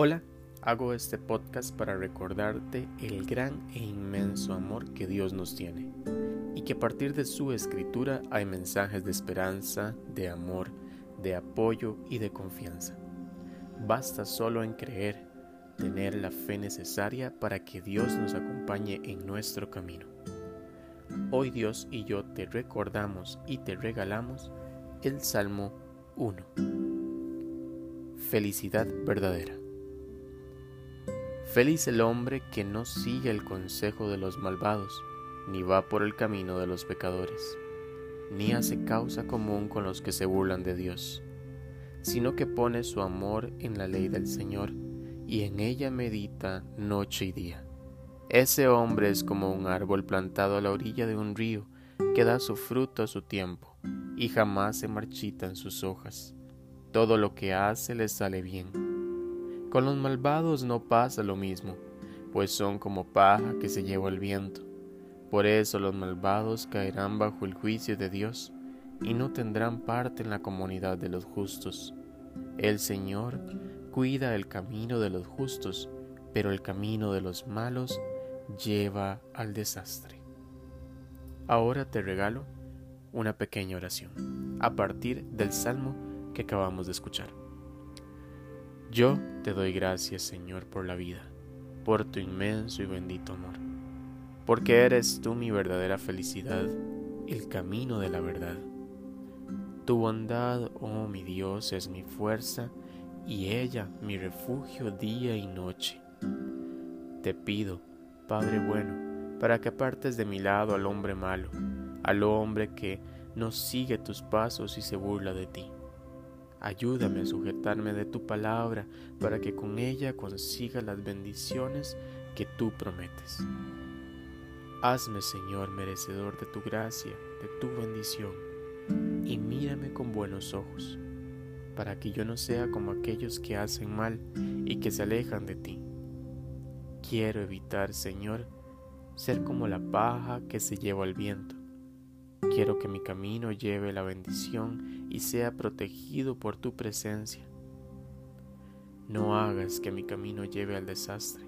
Hola, hago este podcast para recordarte el gran e inmenso amor que Dios nos tiene y que a partir de su escritura hay mensajes de esperanza, de amor, de apoyo y de confianza. Basta solo en creer, tener la fe necesaria para que Dios nos acompañe en nuestro camino. Hoy Dios y yo te recordamos y te regalamos el Salmo 1. Felicidad verdadera. Feliz el hombre que no sigue el consejo de los malvados, ni va por el camino de los pecadores, ni hace causa común con los que se burlan de Dios, sino que pone su amor en la ley del Señor, y en ella medita noche y día. Ese hombre es como un árbol plantado a la orilla de un río, que da su fruto a su tiempo, y jamás se marchitan sus hojas. Todo lo que hace le sale bien con los malvados no pasa lo mismo, pues son como paja que se lleva el viento. Por eso los malvados caerán bajo el juicio de Dios y no tendrán parte en la comunidad de los justos. El Señor cuida el camino de los justos, pero el camino de los malos lleva al desastre. Ahora te regalo una pequeña oración a partir del salmo que acabamos de escuchar. Yo te doy gracias, Señor, por la vida, por tu inmenso y bendito amor, porque eres tú mi verdadera felicidad, el camino de la verdad. Tu bondad, oh mi Dios, es mi fuerza y ella mi refugio día y noche. Te pido, Padre bueno, para que apartes de mi lado al hombre malo, al hombre que no sigue tus pasos y se burla de ti Ayúdame a sujetarme de tu palabra para que con ella consiga las bendiciones que tú prometes. Hazme, Señor, merecedor de tu gracia, de tu bendición, y mírame con buenos ojos, para que yo no sea como aquellos que hacen mal y que se alejan de ti. Quiero evitar, Señor, ser como la paja que se lleva al viento Quiero que mi camino lleve la bendición y sea protegido por tu presencia. No hagas que mi camino lleve al desastre.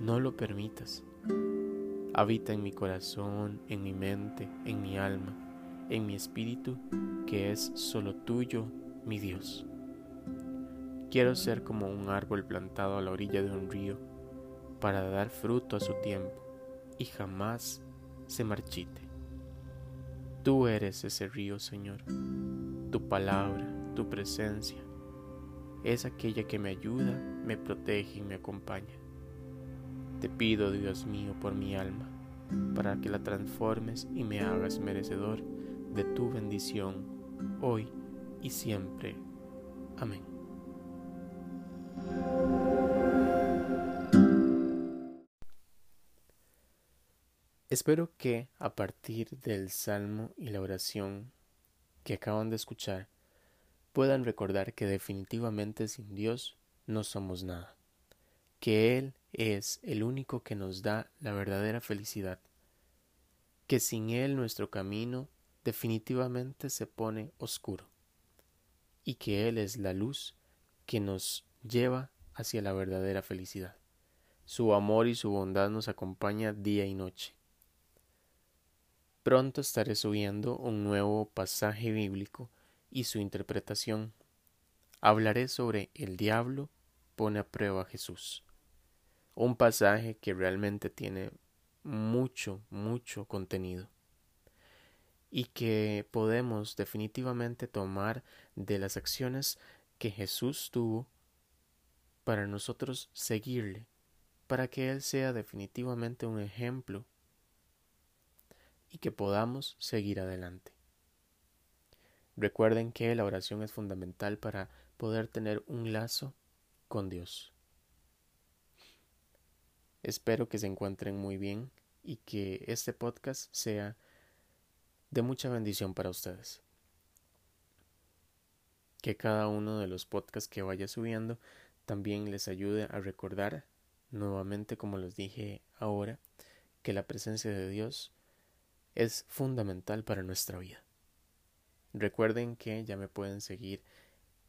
No lo permitas. Habita en mi corazón, en mi mente, en mi alma, en mi espíritu, que es solo tuyo, mi Dios. Quiero ser como un árbol plantado a la orilla de un río, para dar fruto a su tiempo y jamás se marchite. Tú eres ese río, Señor. Tu palabra, tu presencia, es aquella que me ayuda, me protege y me acompaña. Te pido, Dios mío, por mi alma, para que la transformes y me hagas merecedor de tu bendición, hoy y siempre. Amén. Espero que a partir del salmo y la oración que acaban de escuchar puedan recordar que definitivamente sin Dios no somos nada, que Él es el único que nos da la verdadera felicidad, que sin Él nuestro camino definitivamente se pone oscuro, y que Él es la luz que nos lleva hacia la verdadera felicidad. Su amor y su bondad nos acompaña día y noche Pronto estaré subiendo un nuevo pasaje bíblico y su interpretación. Hablaré sobre el diablo pone a prueba a Jesús. Un pasaje que realmente tiene mucho, mucho contenido y que podemos definitivamente tomar de las acciones que Jesús tuvo para nosotros seguirle, para que Él sea definitivamente un ejemplo y que podamos seguir adelante. Recuerden que la oración es fundamental para poder tener un lazo con Dios. Espero que se encuentren muy bien y que este podcast sea de mucha bendición para ustedes. Que cada uno de los podcasts que vaya subiendo también les ayude a recordar nuevamente, como les dije ahora, que la presencia de Dios es fundamental para nuestra vida. Recuerden que ya me pueden seguir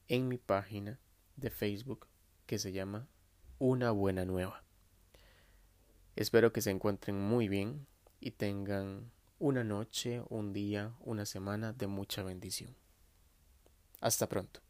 en mi página de Facebook que se llama Una buena nueva. Espero que se encuentren muy bien y tengan una noche, un día, una semana de mucha bendición. Hasta pronto.